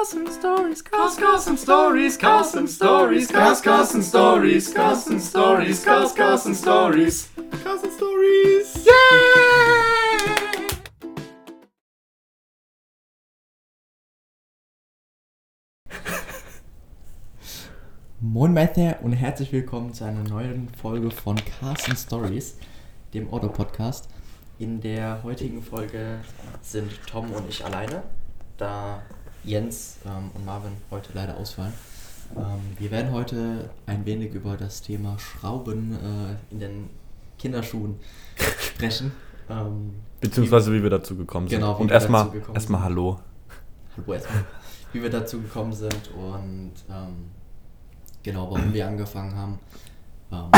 Carson Stories, Carson Stories, Carson Stories, Carson Stories, Carson Stories, Carson Stories, Carson Stories. Yeah! Moin Mathe und herzlich willkommen zu einer neuen Folge von Carson Stories, dem Auto-Podcast. In der heutigen Folge sind Tom und ich alleine, da Jens ähm, und Marvin heute leider ausfallen. Ähm, wir werden heute ein wenig über das Thema Schrauben äh, in den Kinderschuhen sprechen. Ähm, Beziehungsweise wie wir dazu gekommen sind. Genau, wie und erstmal erstmal. Hallo. Hallo erstmal. Wie wir dazu gekommen sind und ähm, genau, warum wir angefangen haben. Ähm,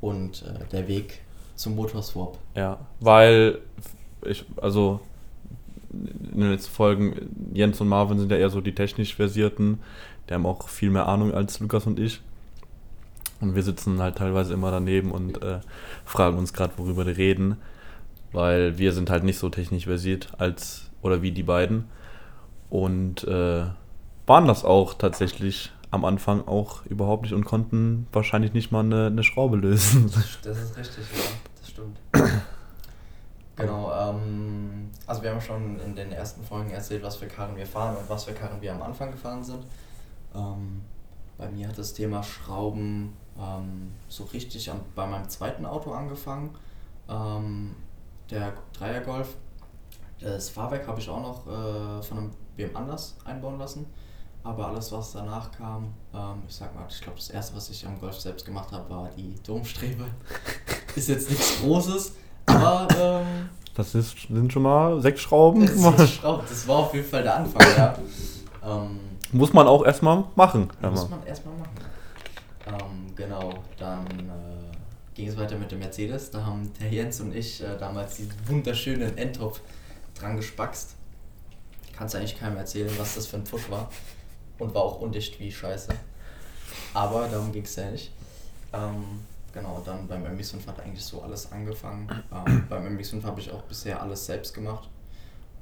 und äh, der Weg zum Motorswap. Ja, weil ich, also in den letzten Folgen, Jens und Marvin sind ja eher so die technisch versierten. Die haben auch viel mehr Ahnung als Lukas und ich. Und wir sitzen halt teilweise immer daneben und äh, fragen uns gerade, worüber die reden. Weil wir sind halt nicht so technisch versiert als oder wie die beiden. Und äh, waren das auch tatsächlich am Anfang auch überhaupt nicht und konnten wahrscheinlich nicht mal eine, eine Schraube lösen. Das ist richtig, ja, das stimmt. genau, ähm, also wir haben schon in den ersten Folgen erzählt, was für Karren wir fahren und was für Karren wir am Anfang gefahren sind. Ähm, bei mir hat das Thema Schrauben ähm, so richtig am, bei meinem zweiten Auto angefangen. Ähm, der Dreier Golf. Das Fahrwerk habe ich auch noch äh, von einem wem anders einbauen lassen. Aber alles, was danach kam, ähm, ich sag mal, ich glaube, das erste, was ich am Golf selbst gemacht habe, war die Domstrebe. Ist jetzt nichts Großes, aber ähm, Das ist, sind schon mal sechs Schrauben. das, ist geschraubt. das war auf jeden Fall der Anfang, ja. Ähm, Muss man auch erstmal machen. muss mal. man erstmal machen. Ähm, genau, dann äh, ging es weiter mit dem Mercedes. Da haben der Jens und ich äh, damals diesen wunderschönen Endtopf dran gespackst. Kannst eigentlich keinem erzählen, was das für ein Pfusch war. Und war auch undicht wie Scheiße. Aber darum ging es ja nicht. Ähm, genau, dann beim MX5 hat eigentlich so alles angefangen. Ähm, beim MX5 habe ich auch bisher alles selbst gemacht.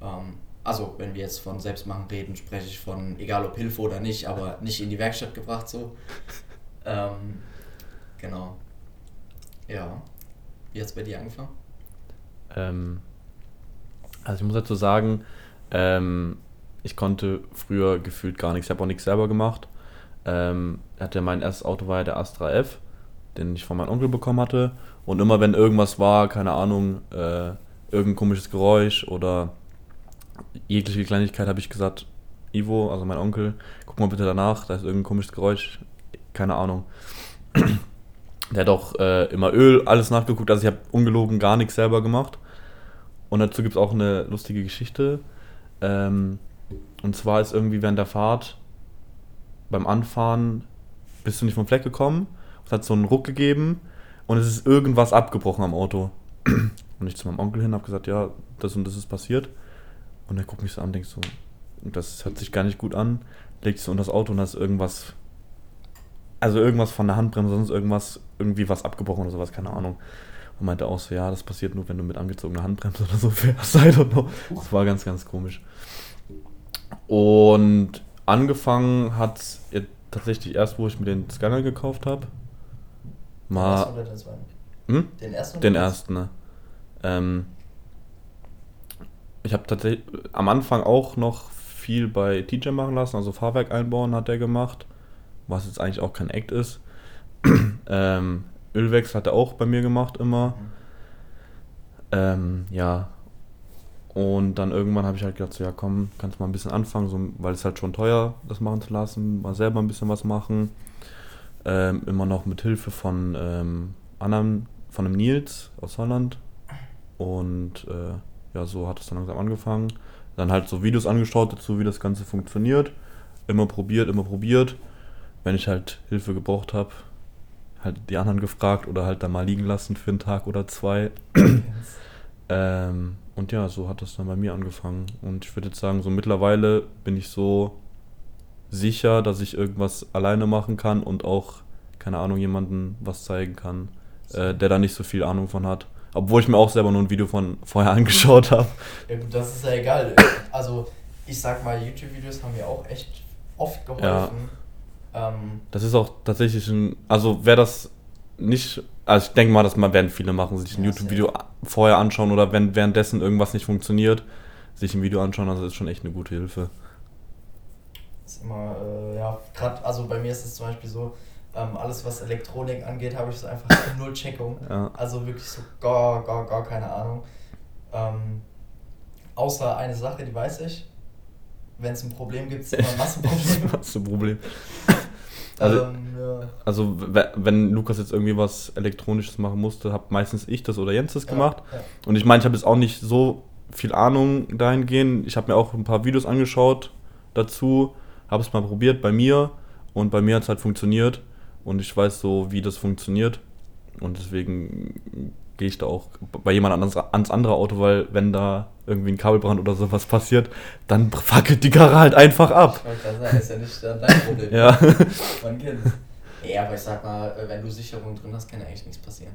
Ähm, also, wenn wir jetzt von Selbstmachen reden, spreche ich von, egal ob Hilfe oder nicht, aber nicht in die Werkstatt gebracht so. Ähm, genau. Ja. Wie hat es bei dir angefangen? Ähm, also ich muss dazu sagen, ähm, ich konnte früher gefühlt gar nichts. Ich habe auch nichts selber gemacht. Ähm, hatte mein erstes Auto war ja der Astra F, den ich von meinem Onkel bekommen hatte. Und immer wenn irgendwas war, keine Ahnung, äh, irgendein komisches Geräusch oder jegliche Kleinigkeit, habe ich gesagt, Ivo, also mein Onkel, guck mal bitte danach, da ist irgendein komisches Geräusch, keine Ahnung. Der hat auch äh, immer Öl, alles nachgeguckt, also ich habe ungelogen gar nichts selber gemacht. Und dazu gibt es auch eine lustige Geschichte. Ähm, und zwar ist irgendwie während der Fahrt beim Anfahren bist du nicht vom Fleck gekommen. Es hat so einen Ruck gegeben und es ist irgendwas abgebrochen am Auto. Und ich zu meinem Onkel hin habe gesagt, ja, das und das ist passiert. Und er guckt mich so an und denkt so, das hört sich gar nicht gut an. Legt sich so unter das Auto und da ist irgendwas, also irgendwas von der Handbremse, sonst irgendwas, irgendwie was abgebrochen oder sowas, keine Ahnung. Und meinte auch so, ja, das passiert nur, wenn du mit angezogener Handbremse oder so fährst. I don't know. Das war ganz, ganz komisch. Und angefangen hat tatsächlich erst, wo ich mir den Scanner gekauft habe. Mal. oder den zweiten? Hm? Den ersten? Den ersten, ne? Ähm, ich habe tatsächlich am Anfang auch noch viel bei TJ machen lassen, also Fahrwerk einbauen hat er gemacht, was jetzt eigentlich auch kein Act ist. ähm, Ölwechsel hat er auch bei mir gemacht immer. Ähm, ja. Und dann irgendwann habe ich halt gedacht, so, ja komm, kannst mal ein bisschen anfangen, so, weil es halt schon teuer, das machen zu lassen, mal selber ein bisschen was machen. Ähm, immer noch mit Hilfe von ähm, anderen, von dem Nils aus Holland. Und äh, ja, so hat es dann langsam angefangen. Dann halt so Videos angeschaut dazu, wie das Ganze funktioniert. Immer probiert, immer probiert. Wenn ich halt Hilfe gebraucht habe, halt die anderen gefragt oder halt dann mal liegen lassen für einen Tag oder zwei. ähm, und ja, so hat das dann bei mir angefangen. Und ich würde jetzt sagen, so mittlerweile bin ich so sicher, dass ich irgendwas alleine machen kann und auch, keine Ahnung, jemandem was zeigen kann, äh, der da nicht so viel Ahnung von hat. Obwohl ich mir auch selber nur ein Video von vorher angeschaut habe. Ja gut, das ist ja egal. Also ich sag mal, YouTube-Videos haben mir auch echt oft geholfen. Ähm, Das ist auch tatsächlich ein, also wer das nicht, also ich denke mal, dass man werden viele machen, sich ein Ja, YouTube-Video vorher anschauen oder wenn währenddessen irgendwas nicht funktioniert, sich ein Video anschauen, also das ist schon echt eine gute Hilfe. Ist immer, äh, ja, gerade, also bei mir ist es zum Beispiel so, ähm, alles was Elektronik angeht, habe ich so einfach null Checkung. Ja. Also wirklich so gar, gar, gar keine Ahnung. Ähm, außer eine Sache, die weiß ich. Wenn es ein Problem gibt, ist immer ein Massenproblem. Was ist ein Problem? Also- ähm, ja. Also we- wenn Lukas jetzt irgendwie was Elektronisches machen musste, hab meistens ich das oder Jens das gemacht. Ja, ja. Und ich meine, ich habe jetzt auch nicht so viel Ahnung dahingehend. Ich habe mir auch ein paar Videos angeschaut dazu, habe es mal probiert bei mir und bei mir hat es halt funktioniert und ich weiß so, wie das funktioniert und deswegen gehe ich da auch bei jemand anderes ans andere Auto, weil wenn da irgendwie ein Kabelbrand oder sowas passiert, dann fackelt die Karre halt einfach ab. Sagen, ist ja nicht dein Problem. Ja. Man kennt es. Ja, aber ich sag mal, wenn du Sicherung drin hast, kann ja eigentlich nichts passieren.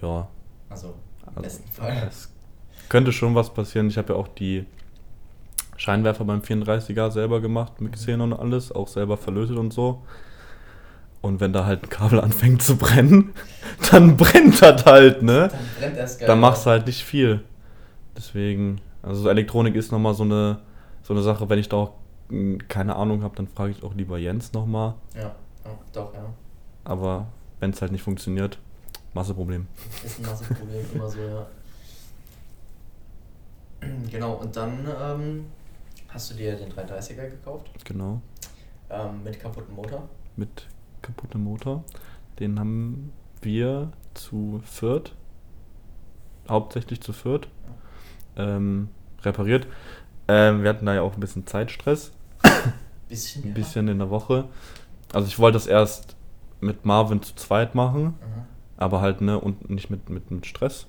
Ja, Also, im Also, besten Fall. es könnte schon was passieren. Ich habe ja auch die Scheinwerfer beim 34er selber gemacht mit Xenon und alles, auch selber verlötet und so. Und wenn da halt ein Kabel anfängt zu brennen, dann brennt das halt, ne? Dann brennt erst geil. Dann machst du halt nicht viel. Deswegen, also so Elektronik ist nochmal so eine, so eine Sache, wenn ich da auch mh, keine Ahnung habe, dann frage ich auch lieber Jens nochmal. Ja, ja, doch, ja. Aber wenn es halt nicht funktioniert, Masseproblem. Ist ein Massenproblem, immer so, ja. Genau, und dann ähm, hast du dir den 330er gekauft, Genau. ähm, mit kaputtem Motor. mit kaputtem Motor. Den haben wir zu viert, hauptsächlich zu viert, ähm, repariert. Ähm, wir hatten da ja auch ein bisschen Zeitstress, Bisschen, ein ja. bisschen in der Woche. Also ich wollte das erst mit Marvin zu zweit machen, Mhm. aber halt ne und nicht mit, mit, mit Stress.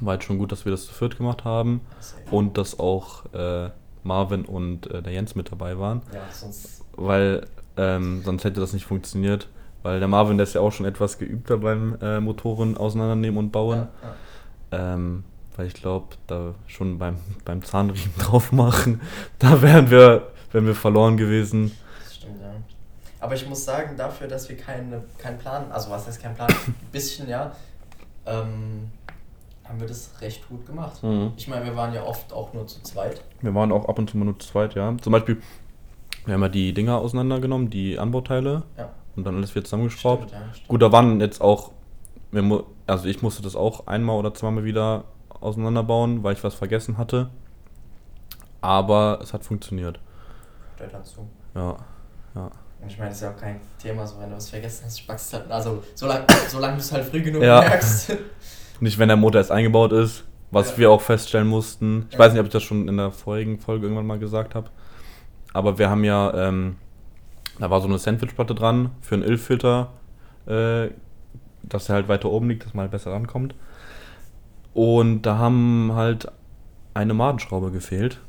War halt schon gut, dass wir das zu viert gemacht haben Safe. und dass auch äh, Marvin und äh, der Jens mit dabei waren. Ja, sonst. weil ähm, sonst hätte das nicht funktioniert. Weil der Marvin, der ist ja auch schon etwas geübter beim äh, Motoren auseinandernehmen und bauen. Ja, ja. Ähm, weil ich glaube, da schon beim, beim Zahnriemen drauf machen, da wären wir, wären wir verloren gewesen. Das stimmt, ja. Aber ich muss sagen, dafür, dass wir keine, keinen Plan, also was heißt kein Plan, ein bisschen, ja, ähm, haben wir das recht gut gemacht. Mhm. Ich meine, wir waren ja oft auch nur zu zweit. Wir waren auch ab und zu mal nur zu zweit, ja. Zum Beispiel, wir haben ja die Dinger auseinandergenommen, die Anbauteile Ja. und dann alles wieder zusammengeschraubt. Stimmt, ja, stimmt. Gut, da waren jetzt auch, also ich musste das auch einmal oder zweimal wieder auseinanderbauen, weil ich was vergessen hatte. Aber es hat funktioniert. Gehört dazu. Ja, ja. Und ich meine, das ist ja auch kein Thema, so wenn du was vergessen hast, spackst halt. Also, solange solang du es halt früh genug Ja. merkst. Nicht, wenn der Motor erst eingebaut ist, was Ja. wir auch feststellen mussten. Ich Ja. weiß nicht, ob ich das schon in der vorigen Folge irgendwann mal gesagt habe. Aber wir haben ja, ähm, da war so eine Sandwichplatte dran für einen Ölfilter, äh, dass er halt weiter oben liegt, dass man halt besser rankommt. Und da haben halt eine Madenschraube gefehlt.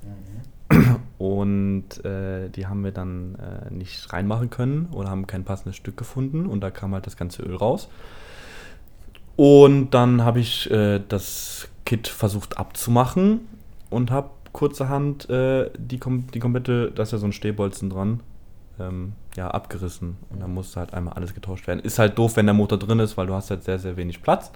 Und äh, die haben wir dann äh, nicht reinmachen können oder haben kein passendes Stück gefunden und da kam halt das ganze Öl raus. Und dann habe ich äh, das Kit versucht abzumachen und habe kurzerhand äh, die, kom die komplette, da ist ja so ein Stehbolzen dran, ähm, ja, abgerissen. Und dann musste halt einmal alles getauscht werden. Ist halt doof, wenn der Motor drin ist, weil du hast halt sehr, sehr wenig Platz.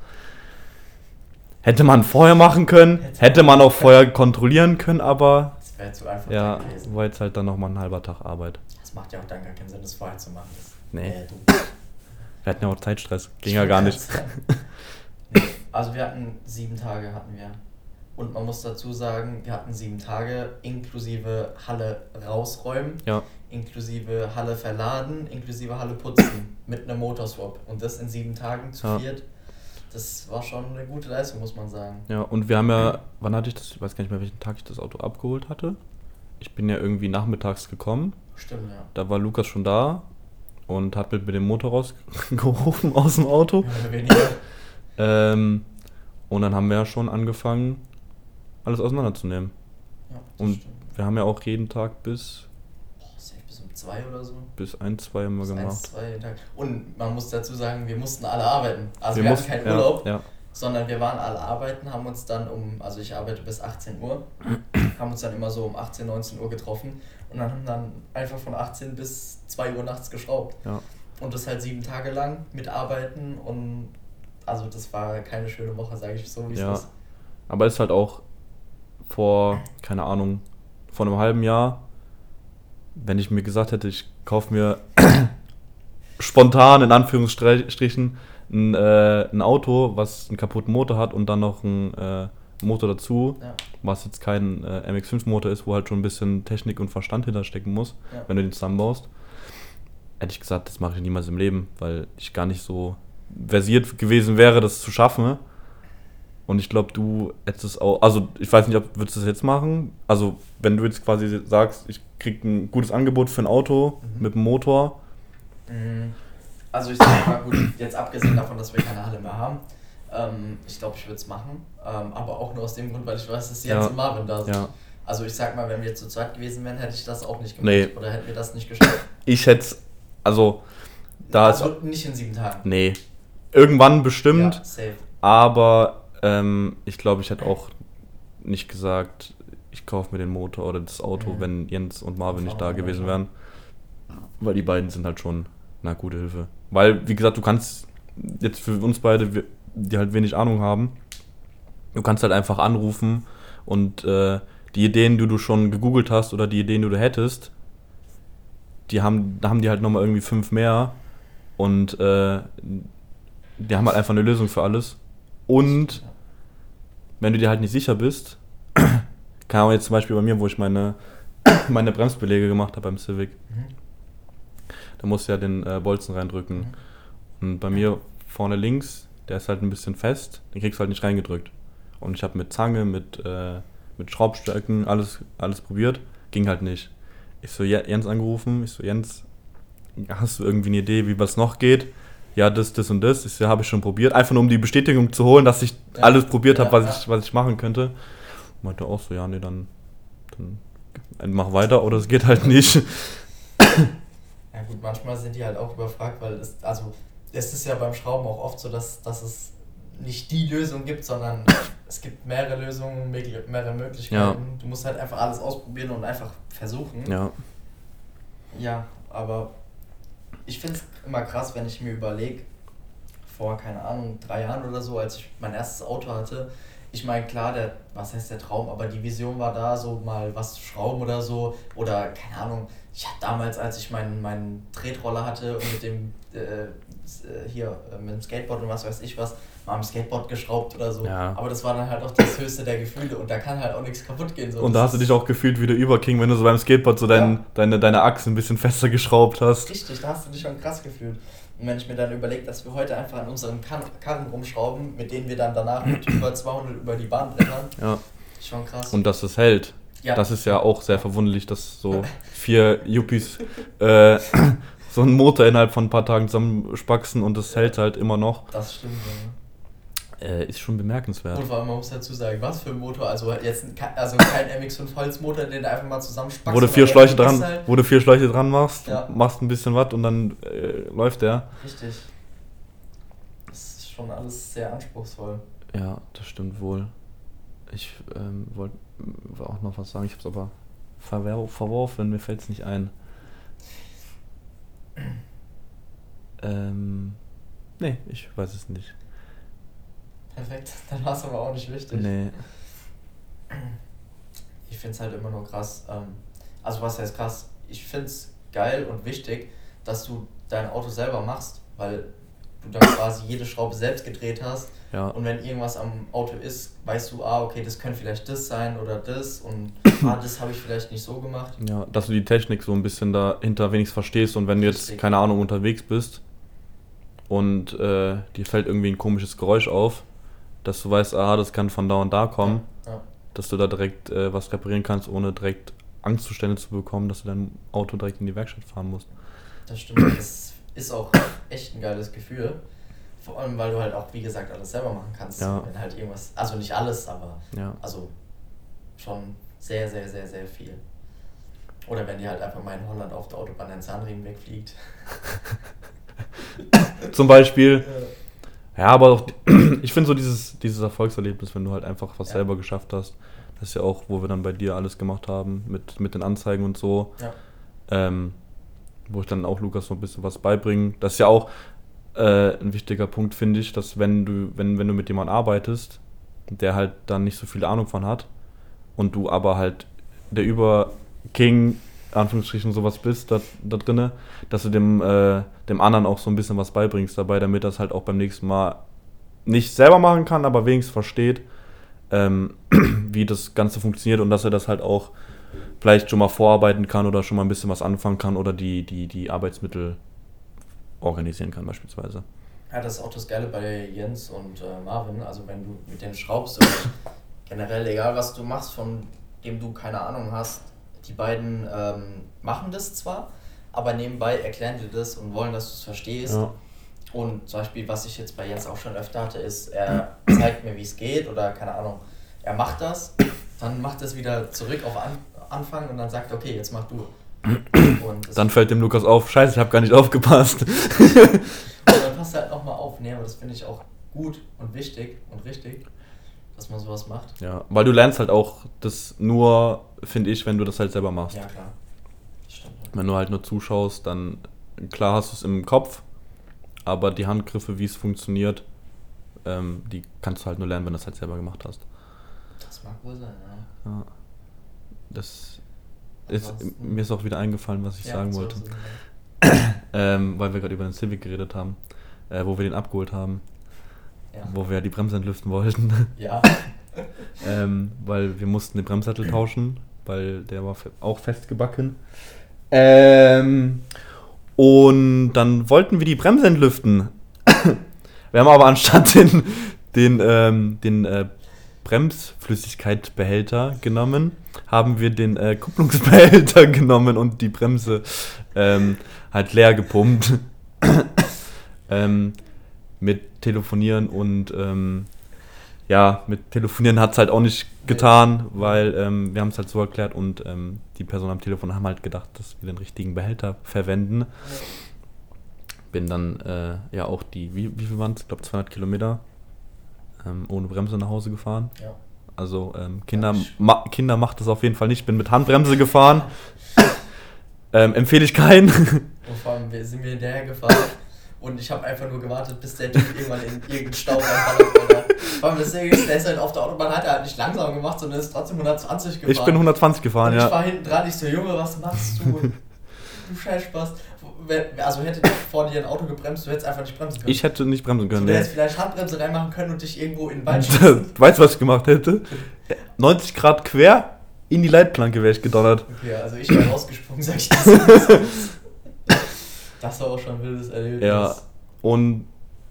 Hätte man vorher machen können, Hätte man auch vorher kontrollieren können, aber Das wäre zu einfach ja, gewesen. war jetzt halt dann nochmal ein halber Tag Arbeit. Das macht ja auch dann gar keinen Sinn, das vorher zu machen. Das, Nee. Äh, du. Wir hatten ja auch Zeitstress. Ging Ich ja gar nicht. Also wir hatten sieben Tage hatten wir. Und man muss dazu sagen, wir hatten sieben Tage inklusive Halle rausräumen, Ja, inklusive Halle verladen, inklusive Halle putzen mit einem Motorswap. Und das in sieben Tagen zu Ja. viert. Das war schon eine gute Leistung, muss man sagen. ja, und wir haben ja, wann hatte ich das, ich weiß gar nicht mehr, welchen Tag ich das Auto abgeholt hatte. Ich bin ja irgendwie nachmittags gekommen. Stimmt, ja. Da war Lukas schon da und hat mit, mit dem Motor rausgehoben aus dem Auto. Oder weniger. Ähm, und dann haben wir ja schon angefangen, alles auseinanderzunehmen. Ja, Und stimmt. wir haben ja auch jeden Tag bis, Boah, bis um zwei oder so. bis ein, zwei haben wir Bis eins, gemacht. zwei jeden Tag. Und man muss dazu sagen, wir mussten alle arbeiten. Also wir, Wir hatten mussten- keinen ja, Urlaub, ja. sondern wir waren alle arbeiten, haben uns dann um, also ich arbeite bis 18 Uhr, haben uns dann immer so um 18, 19 Uhr getroffen und dann haben dann einfach von 18 bis 2 Uhr nachts geschraubt. Ja. Und das halt sieben Tage lang mit Arbeiten und also das war keine schöne Woche, sage ich so, wie es Ja. ist. Aber ist halt auch vor, keine Ahnung, vor einem halben Jahr, wenn ich mir gesagt hätte, ich kaufe mir spontan in Anführungsstrichen ein, äh, ein Auto, was einen kaputten Motor hat und dann noch einen äh, Motor dazu, Ja. was jetzt kein äh, MX5-Motor ist, wo halt schon ein bisschen Technik und Verstand hinterstecken muss, Ja. wenn du den zusammenbaust. Hätte ich gesagt, das mache ich niemals im Leben, weil ich gar nicht so versiert gewesen wäre, das zu schaffen. Und ich glaube, du hättest es auch, also ich weiß nicht, ob würdest du das jetzt machen? Also, wenn du jetzt quasi sagst, ich krieg ein gutes Angebot für ein Auto Mhm. mit einem Motor, Mhm. Also ich sag mal, gut, jetzt abgesehen davon, dass wir keine Halle mehr haben, ähm, ich glaube, ich würde es machen. Ähm, aber auch nur aus dem Grund, weil ich weiß, dass Jens Ja. und Marvin da sind. ja. Also ich sag mal, wenn wir zu zweit gewesen wären, hätte ich das auch nicht gemacht. Nee. Oder hätten wir das nicht geschafft. Ich hätte, also, da ist, also nicht in sieben Tagen. nee, irgendwann bestimmt, Ja, safe. aber ähm, ich glaube, ich hätte auch nicht gesagt, ich kaufe mir den Motor oder das Auto, Mhm. wenn Jens und Marvin nicht da gewesen wären. Weil die beiden sind halt schon eine gute Hilfe. Weil, wie gesagt, du kannst jetzt für uns beide, die halt wenig Ahnung haben, du kannst halt einfach anrufen und äh, die Ideen, die du schon gegoogelt hast oder die Ideen, die du hättest, die haben, da haben die halt nochmal irgendwie fünf mehr und äh, die haben halt einfach eine Lösung für alles. Und wenn du dir halt nicht sicher bist, kann auch jetzt zum Beispiel bei mir, wo ich meine, meine Bremsbeläge gemacht habe beim Civic, Mhm. da musst du ja den äh, Bolzen reindrücken. Mhm. Und bei mir vorne links, der ist halt ein bisschen fest, den kriegst du halt nicht reingedrückt. Und ich habe mit Zange, mit, äh, mit Schraubstöcken alles, alles probiert, ging halt nicht. Ich so Je- Jens angerufen, ich so Jens, hast du irgendwie eine Idee, wie was noch geht? Ja, das, das und das. So, habe ich schon probiert. Einfach nur um die Bestätigung zu holen, dass ich Ja. alles probiert habe, Ja, was, ja. ich, was ich machen könnte. Meinte auch so, ja, nee, dann, dann mach weiter oder es geht halt nicht. Ja gut, manchmal sind die halt auch überfragt, weil es, also es ist ja beim Schrauben auch oft so, dass, dass es nicht die Lösung gibt, sondern es gibt mehrere Lösungen, mehrere Möglichkeiten. Du musst halt einfach alles ausprobieren und einfach versuchen. Ja, Ja, aber ich finde es immer krass, wenn ich mir überlege, vor, keine Ahnung, drei Jahren oder so, als ich mein erstes Auto hatte, ich meine, klar, der, was heißt der Traum, aber die Vision war da, so mal was zu schrauben oder so. Oder, keine Ahnung, ich habe damals, als ich meinen, meinen Tretroller hatte und mit dem, äh, äh, hier, äh, mit dem Skateboard und was weiß ich was, mal am Skateboard geschraubt oder so. Ja. Aber das war dann halt auch das höchste der Gefühle und da kann halt auch nichts kaputt gehen. So. Und da hast du dich auch gefühlt wie der Überking, wenn du so beim Skateboard so dein, Ja. deine, deine Achse ein bisschen fester geschraubt hast. Richtig, da hast du dich schon krass gefühlt. Und wenn ich mir dann überlege, dass wir heute einfach an unseren Kar Karren rumschrauben, mit denen wir dann danach mit über 200 über die Bahn brettern, Ja. schon krass. Und dass es hält. ja, Das ist ja auch sehr verwunderlich, dass so vier Yuppies äh, so einen Motor innerhalb von ein paar Tagen zusammenspaxen und das hält halt immer noch. das stimmt. Äh, ist schon bemerkenswert. Und vor allem, man muss dazu sagen, was für ein Motor, also jetzt also kein MX5 Holzmotor, den du einfach mal zusammenspackst. Wo du vier Schläuche dran, Halt, wo du vier Schläuche dran machst, Ja. machst ein bisschen was und dann äh, läuft der. richtig. Das ist schon alles sehr anspruchsvoll. Ja, das stimmt wohl. Ich ähm, wollte auch noch was sagen, ich habe es aber verwer verworfen, mir fällt es nicht ein. Ähm, nee, ich weiß es nicht. Perfekt, dann war es aber auch nicht wichtig. Nee. Ich finde es halt immer nur krass. Ähm, also was heißt krass? Ich finde es geil und wichtig, dass du dein Auto selber machst, weil du dann quasi jede Schraube selbst gedreht hast. Ja. Und wenn irgendwas am Auto ist, weißt du, ah, okay, das könnte vielleicht das sein oder das und ah, das habe ich vielleicht nicht so gemacht. Ja, dass du die Technik so ein bisschen dahinter wenigstens verstehst und wenn du jetzt, keine Ahnung, unterwegs bist und äh, dir fällt irgendwie ein komisches Geräusch auf, dass du weißt, aha, das kann von da und da kommen, Ja. dass du da direkt äh, was reparieren kannst, ohne direkt Angstzustände zu bekommen, dass du dein Auto direkt in die Werkstatt fahren musst. Das stimmt, das ist auch echt ein geiles Gefühl. Vor allem, weil du halt auch, wie gesagt, alles selber machen kannst. Ja. Wenn halt irgendwas, also nicht alles, aber Ja. also schon sehr, sehr, sehr, sehr viel. Oder wenn dir halt einfach mal in Holland auf der Autobahn ein Zahnriemen wegfliegt. Zum Beispiel, ja, aber auch, ich finde so dieses, dieses Erfolgserlebnis, wenn du halt einfach was Ja. selber geschafft hast, Das ist ja auch, wo wir dann bei dir alles gemacht haben, mit, mit den Anzeigen und so. Ja. Ähm, wo ich dann auch Lukas so ein bisschen was beibringe. Das ist ja auch äh, ein wichtiger Punkt, finde ich, dass wenn du, wenn, wenn du mit jemandem arbeitest, der halt dann nicht so viel Ahnung von hat und du aber halt der Über-King, Anführungsstrichen, sowas bist da, da drinne, dass du dem, äh, dem anderen auch so ein bisschen was beibringst dabei, damit das halt auch beim nächsten Mal nicht selber machen kann, aber wenigstens versteht, ähm, wie das Ganze funktioniert und dass er das halt auch vielleicht schon mal vorarbeiten kann oder schon mal ein bisschen was anfangen kann oder die, die, die Arbeitsmittel organisieren kann beispielsweise. Ja, das ist auch das Geile bei Jens und äh, Marvin. Also wenn du mit denen schraubst generell egal was du machst, von dem du keine Ahnung hast, die beiden ähm, machen das zwar, aber nebenbei erklären dir das und wollen, dass du es verstehst. Ja. Und zum Beispiel, was ich jetzt bei Jens auch schon öfter hatte, ist, er zeigt mir, wie es geht oder keine Ahnung, er macht das, dann macht es wieder zurück auf An Anfang und dann sagt, er, okay, jetzt mach du. Dann fällt dem Lukas auf, scheiße, ich habe gar nicht aufgepasst. Und dann passt halt nochmal auf. Nee, aber das finde ich auch gut und wichtig und richtig, dass man sowas macht. Ja, weil du lernst halt auch das nur, finde ich, wenn du das halt selber machst. Ja, klar. Das stimmt. Wenn du halt nur zuschaust, dann klar hast du es im Kopf, aber die Handgriffe, wie es funktioniert, ähm, die kannst du halt nur lernen, wenn du es halt selber gemacht hast. Das mag wohl sein, ja. Ja. Das ist, mir ist auch wieder eingefallen, was ich Ja, sagen wollte. Ähm, weil wir gerade über den Civic geredet haben, äh, wo wir den abgeholt haben, Ja. wo wir die Bremse entlüften wollten. ja. ähm, weil wir mussten den Bremssattel tauschen, weil der war auch festgebacken. Ähm, und dann wollten wir die Bremse entlüften. wir haben aber anstatt den, den, ähm, den äh, Bremsflüssigkeitbehälter genommen, haben wir den äh, Kupplungsbehälter genommen und die Bremse ähm, halt leer gepumpt. ähm, mit Telefonieren und ähm, ja, mit Telefonieren hat es halt auch nicht getan, weil ähm, wir haben es halt so erklärt und ähm, die Person am Telefon haben halt gedacht, dass wir den richtigen Behälter verwenden. Bin dann äh, ja auch die, wie, wie viel waren es? Ich glaube 200 Kilometer ähm, ohne Bremse nach Hause gefahren. ja. Also ähm, Kinder, ma Kinder macht das auf jeden Fall nicht. Bin mit Handbremse gefahren. ähm, empfehle ich keinen. Und vor allem wir- sind wir hinterher gefahren und ich habe einfach nur gewartet, bis der Typ irgendwann in irgendeinen Stau reinballert. Vor allem das ist, der ist halt auf der Autobahn, hat er halt nicht langsam gemacht, sondern ist trotzdem 120 gefahren. ich bin 120 gefahren, ich ja. war hinten dran, ich so, Junge, was machst du? du Scheißspaß. Wenn- Also hätte vor dir ein Auto gebremst, du hättest einfach nicht bremsen können. Ich hätte nicht bremsen so, können. du nee. hättest vielleicht Handbremse reinmachen können und dich irgendwo in den Wald schießen. weißt du, was ich gemacht hätte? 90 Grad quer in die Leitplanke wäre ich gedonnert. Okay, also ich wäre rausgesprungen, sag ich das. das war auch schon ein wildes Erlebnis. Ja. Und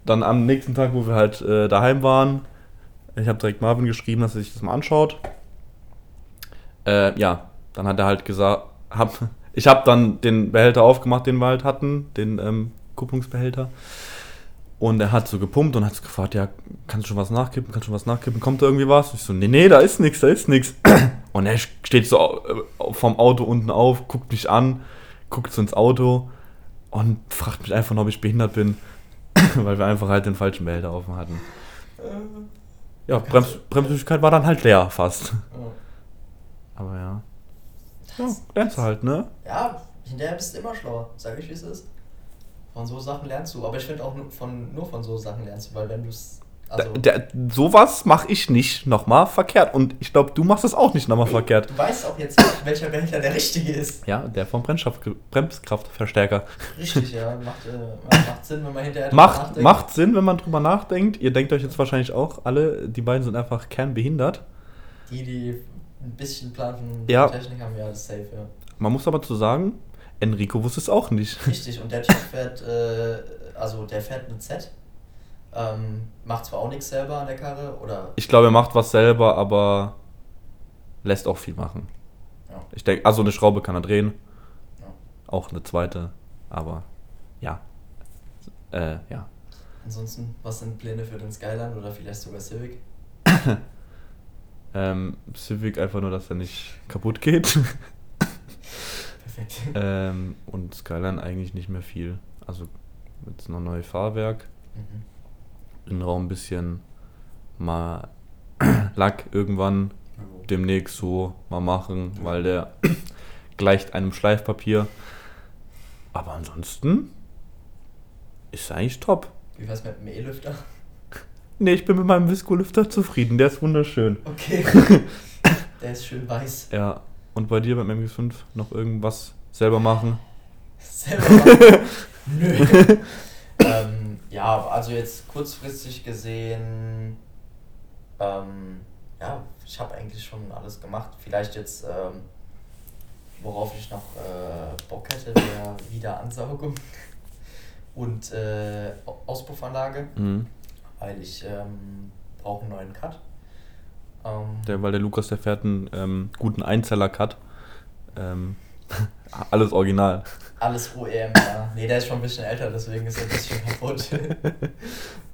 dann am nächsten Tag, wo wir halt äh, daheim waren, ich habe direkt Marvin geschrieben, dass er sich das mal anschaut. Äh, ja, dann hat er halt gesagt, hab, ich habe dann den Behälter aufgemacht, den wir halt hatten, den ähm, Kupplungsbehälter. Und er hat so gepumpt und hat so gefragt, ja, kannst du schon was nachkippen, kannst du schon was nachkippen, kommt da irgendwie was? Ich so, nee, nee, da ist nichts, da ist nichts. Und er steht so äh, vom Auto unten auf, guckt mich an, guckt so ins Auto und fragt mich einfach, ob ich behindert bin, weil wir einfach halt den falschen Behälter offen hatten. Ja, Brems Bremsflüssigkeit war dann halt leer fast. Oh. Aber ja. Ja, lernst du halt, ne? Ja, hinterher bist du immer schlauer, sag ich wie es ist. Von so Sachen lernst du, aber ich finde auch nur von, nur von so Sachen lernst du, weil wenn du es. Also, Der, der, sowas mache ich nicht nochmal verkehrt. Und ich glaube, du machst es auch nicht nochmal verkehrt. du weißt auch jetzt nicht, welcher Behälter der richtige ist. Ja, der vom Bremskraft Bremskraftverstärker. Richtig, ja. Macht, äh, macht Sinn, wenn man hinterher drüber Macht, nachdenkt. macht Sinn, wenn man drüber nachdenkt. Ihr denkt euch jetzt wahrscheinlich auch, alle, die beiden sind einfach kernbehindert. Die, die ein bisschen Plan von Ja. Technik haben, ja, ist safe, ja. Man muss aber zu sagen, Enrico wusste es auch nicht. Richtig, und der Typ fährt, äh, also der fährt eine Z. Ähm, macht zwar auch nichts selber an der Karre, oder. Ich glaube, er macht was selber, aber lässt auch viel machen. Ja. Ich denke, also eine Schraube kann er drehen. Ja. Auch eine zweite, aber ja. Äh, ja. Ansonsten, was sind Pläne für den Skyline oder vielleicht sogar Civic? Ähm, Civic einfach nur, dass er nicht kaputt geht. Perfekt. ähm, und Skyline eigentlich nicht mehr viel. Also jetzt noch neues Fahrwerk, Mhm. Innenraum ein bisschen mal Lack irgendwann. Jo. demnächst so mal machen, weil der gleicht einem Schleifpapier. Aber ansonsten ist er eigentlich top. Wie wär's mit dem E-Lüfter? Nee, ich bin mit meinem Visco-Lüfter zufrieden. Der ist wunderschön. Okay. Der ist schön weiß. Ja. Und bei dir beim MX5 noch irgendwas selber machen? Selber machen. Nö. ähm, ja, also jetzt kurzfristig gesehen, ähm, ja, ich habe eigentlich schon alles gemacht. Vielleicht jetzt, ähm, worauf ich noch äh, Bock hätte, wäre Wiederansaugung und äh, Auspuffanlage, Mhm. weil ich ähm, brauche einen neuen Cut. Ähm, Der, weil der Lukas, der fährt einen ähm, guten Einzeller-Cut. Ähm, alles original. Alles OEM, ja. Nee, der ist schon ein bisschen älter, deswegen ist er ein bisschen kaputt.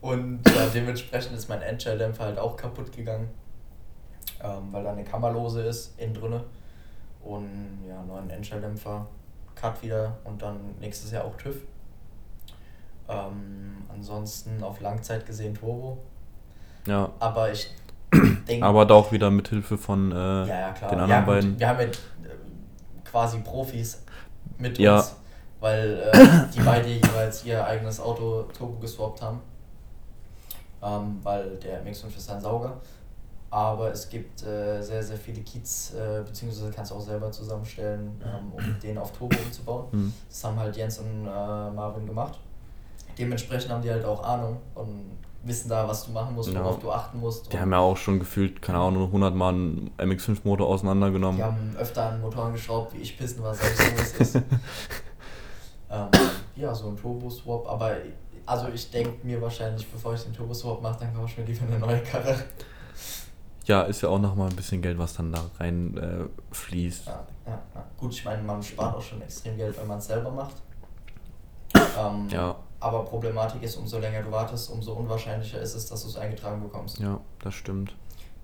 Und ja, dementsprechend ist mein Endschalldämpfer halt auch kaputt gegangen, ähm, weil da eine Kammerlose ist, innen drinne. Und ja, neuen Endschalldämpfer, Cut wieder und dann nächstes Jahr auch TÜV. Ähm, ansonsten auf Langzeit gesehen Turbo. Ja. Aber ich denke. Aber da auch wieder mit Hilfe von äh, Ja, ja, klar. den ja, anderen gut, beiden. Wir haben ja äh, quasi Profis mit Ja. uns, weil äh, die beide jeweils ihr eigenes Auto Turbo geswappt haben. Ähm, weil der MX5 ist ein Sauger. Aber es gibt äh, sehr, sehr viele Kits, äh, beziehungsweise kannst du auch selber zusammenstellen, ähm, um den auf Turbo umzubauen. Mhm. Das haben halt Jens und äh, Marvin gemacht. Dementsprechend haben die halt auch Ahnung und wissen da, was du machen musst, Ja. worauf du achten musst. Die haben ja auch schon gefühlt, keine Ahnung, 100 Mal einen MX5-Motor auseinandergenommen. Die haben öfter an Motoren geschraubt, wie ich pissen, was selbst ist. ähm, ja, so ein Turbo-Swap, aber also ich denke mir wahrscheinlich, bevor ich den Turbo-Swap mache, dann kaufe ich mir lieber eine neue Karre. Ja, ist ja auch nochmal ein bisschen Geld, was dann da rein äh, fließt. Ja, ja, ja. Gut, ich meine, man spart auch schon extrem Geld, wenn man es selber macht. Ähm, Ja, Aber Problematik ist, umso länger du wartest, umso unwahrscheinlicher ist es, dass du es eingetragen bekommst. ja, das stimmt.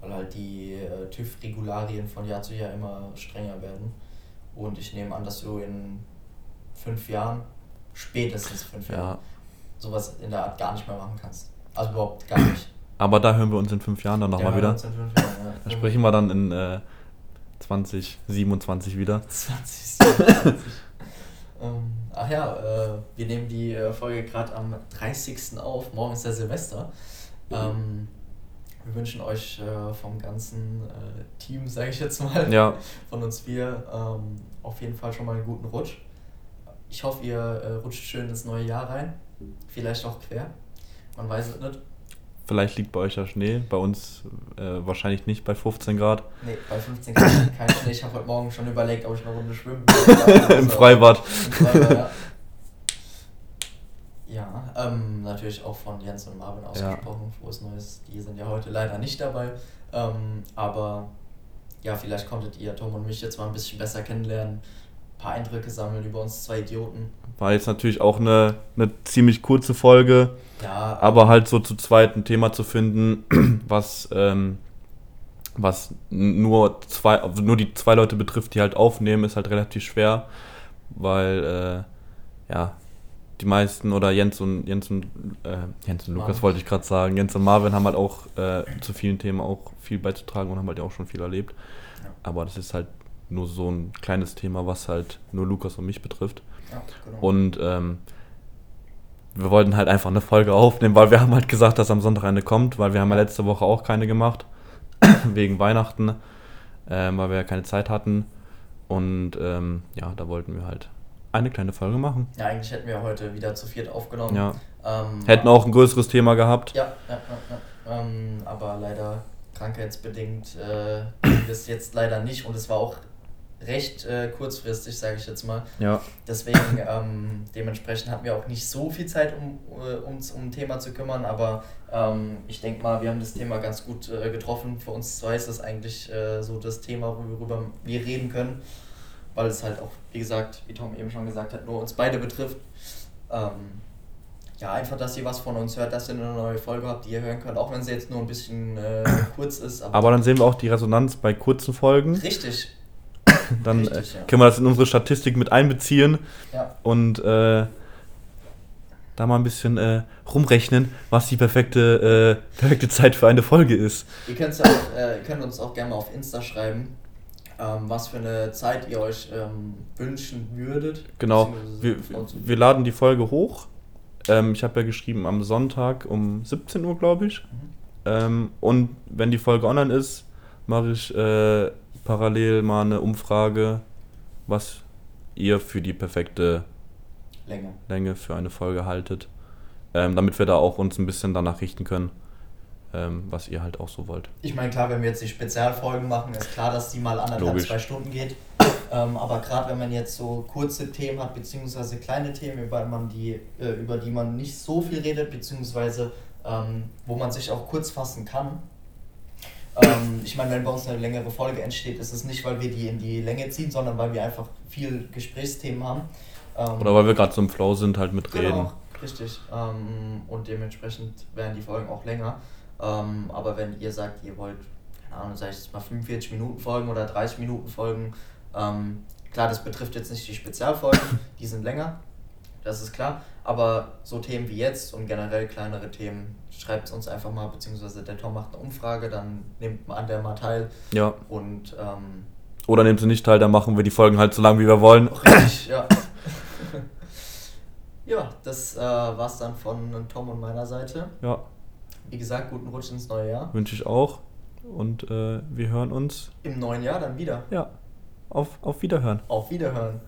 Weil halt die äh, TÜV-Regularien von Jahr zu Jahr immer strenger werden. Und ich nehme an, dass du in fünf Jahren, spätestens fünf Ja. Jahren, sowas in der Art gar nicht mehr machen kannst. Also überhaupt gar nicht. Aber da hören wir uns in fünf Jahren dann nochmal Ja, wieder. uns in fünf Jahren, ja. Da sprechen wir dann in äh, 2027 wieder. 20. ähm, ach ja, äh, wir nehmen die äh, Folge gerade am 30. auf. Morgen ist der Silvester. Ähm, wir wünschen euch äh, vom ganzen äh, Team, sage ich jetzt mal, Ja, von uns vier ähm, auf jeden Fall schon mal einen guten Rutsch. Ich hoffe, ihr äh, rutscht schön ins neue Jahr rein. Vielleicht auch quer. Man weiß es nicht. Vielleicht liegt bei euch ja Schnee. Bei uns äh, wahrscheinlich nicht bei 15 Grad. Nee, bei 15 Grad kein Schnee. Ich habe heute Morgen schon überlegt, ob ich eine Runde schwimmen will. Im Freibad. Im Freibad, ja. Ja, ähm, natürlich auch von Jens und Marvin ausgesprochen. Frohes Neues. Die sind ja heute leider nicht dabei. Ähm, aber ja, vielleicht konntet ihr Tom und mich jetzt mal ein bisschen besser kennenlernen. Paar Eindrücke sammeln über uns zwei Idioten. War jetzt natürlich auch eine, eine ziemlich kurze Folge. Ja, Aber halt so zu zweit ein Thema zu finden, was, ähm, was nur zwei, nur die zwei Leute betrifft, die halt aufnehmen, ist halt relativ schwer, weil äh, ja die meisten oder Jens und Jens und äh, Jens und Lukas Marvin. wollte ich gerade sagen, Jens und Marvin haben halt auch äh, zu vielen Themen auch viel beizutragen und haben halt auch schon viel erlebt. Ja. Aber das ist halt nur so ein kleines Thema, was halt nur Lukas und mich betrifft. ja, genau. Und ähm, wir wollten halt einfach eine Folge aufnehmen, weil wir haben halt gesagt, dass am Sonntag eine kommt, weil wir haben ja letzte Woche auch keine gemacht, wegen Weihnachten, ähm, weil wir ja keine Zeit hatten. Und ähm, ja, da wollten wir halt eine kleine Folge machen. ja, eigentlich hätten wir heute wieder zu viert aufgenommen. Ja. Ähm, Hätten auch ein größeres Thema gehabt. Ja, ja, ja, ja. Ähm, aber leider krankheitsbedingt äh, ging das jetzt leider nicht und es war auch recht äh, kurzfristig, sage ich jetzt mal. Ja. Deswegen, ähm, dementsprechend hatten wir auch nicht so viel Zeit, um äh, uns um ein Thema zu kümmern, aber ähm, ich denke mal, wir haben das Thema ganz gut äh, getroffen. Für uns zwei ist das eigentlich äh, so das Thema, worüber wir reden können, weil es halt auch, wie gesagt, wie Tom eben schon gesagt hat, nur uns beide betrifft. Ähm, ja, einfach, dass ihr was von uns hört, dass ihr eine neue Folge habt, die ihr hören könnt, auch wenn sie jetzt nur ein bisschen äh, kurz ist. Aber dann sehen wir auch die Resonanz bei kurzen Folgen. richtig, Dann Richtig, äh, ja. können wir das in unsere Statistik mit einbeziehen. ja. Und äh, da mal ein bisschen äh, rumrechnen, was die perfekte, äh, perfekte Zeit für eine Folge ist. Ihr, könnt's ja auch, äh, könnt uns auch gerne mal auf Insta schreiben, ähm, was für eine Zeit ihr euch ähm, wünschen würdet. Genau, wir, wir laden die Folge hoch. Ähm, ich habe ja geschrieben am Sonntag um 17 Uhr, glaube ich. Mhm. Ähm, und wenn die Folge online ist, mache ich äh, parallel mal eine Umfrage, was ihr für die perfekte Länger. Länge für eine Folge haltet. Ähm, damit wir da auch uns ein bisschen danach richten können, ähm, was ihr halt auch so wollt. Ich meine, klar, wenn wir jetzt die Spezialfolgen machen, ist klar, dass die mal anderthalb, Logisch. zwei Stunden geht. Ähm, aber gerade wenn man jetzt so kurze Themen hat, beziehungsweise kleine Themen, über, man die, äh, über die man nicht so viel redet, beziehungsweise ähm, wo man sich auch kurz fassen kann. Ähm, ich meine, wenn bei uns eine längere Folge entsteht, ist es nicht, weil wir die in die Länge ziehen, sondern weil wir einfach viel Gesprächsthemen haben. Ähm, Oder weil wir gerade so im Flow sind, halt mit Reden. Genau, richtig. Ähm, und dementsprechend werden die Folgen auch länger. Ähm, aber wenn ihr sagt, ihr wollt, keine Ahnung, sag ich jetzt mal 45 Minuten Folgen oder 30 Minuten Folgen, ähm, klar, das betrifft jetzt nicht die Spezialfolgen, die sind länger, das ist klar. Aber so Themen wie jetzt und generell kleinere Themen, schreibt es uns einfach mal, beziehungsweise der Tom macht eine Umfrage, dann nimmt man an der mal teil Ja. und ähm, Oder nehmt sie nicht teil, dann machen wir die Folgen halt so lang, wie wir wollen. Richtig, ja. ja, das äh, war's dann von Tom und meiner Seite. Ja, Wie gesagt, guten Rutsch ins neue Jahr. wünsche ich auch. Und äh, wir hören uns. Im neuen Jahr dann wieder. Ja, auf, auf Wiederhören. Auf Wiederhören.